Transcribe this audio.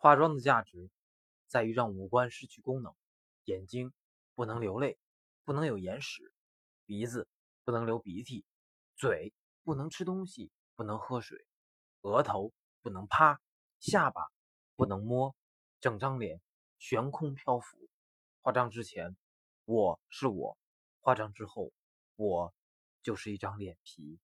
化妆的价值在于让五官失去功能眼睛不能流泪不能有眼屎鼻子不能流鼻涕嘴不能吃东西不能喝水额头不能趴下巴不能摸整张脸悬空漂浮。化妆之前我是我化妆之后我就是一张脸皮。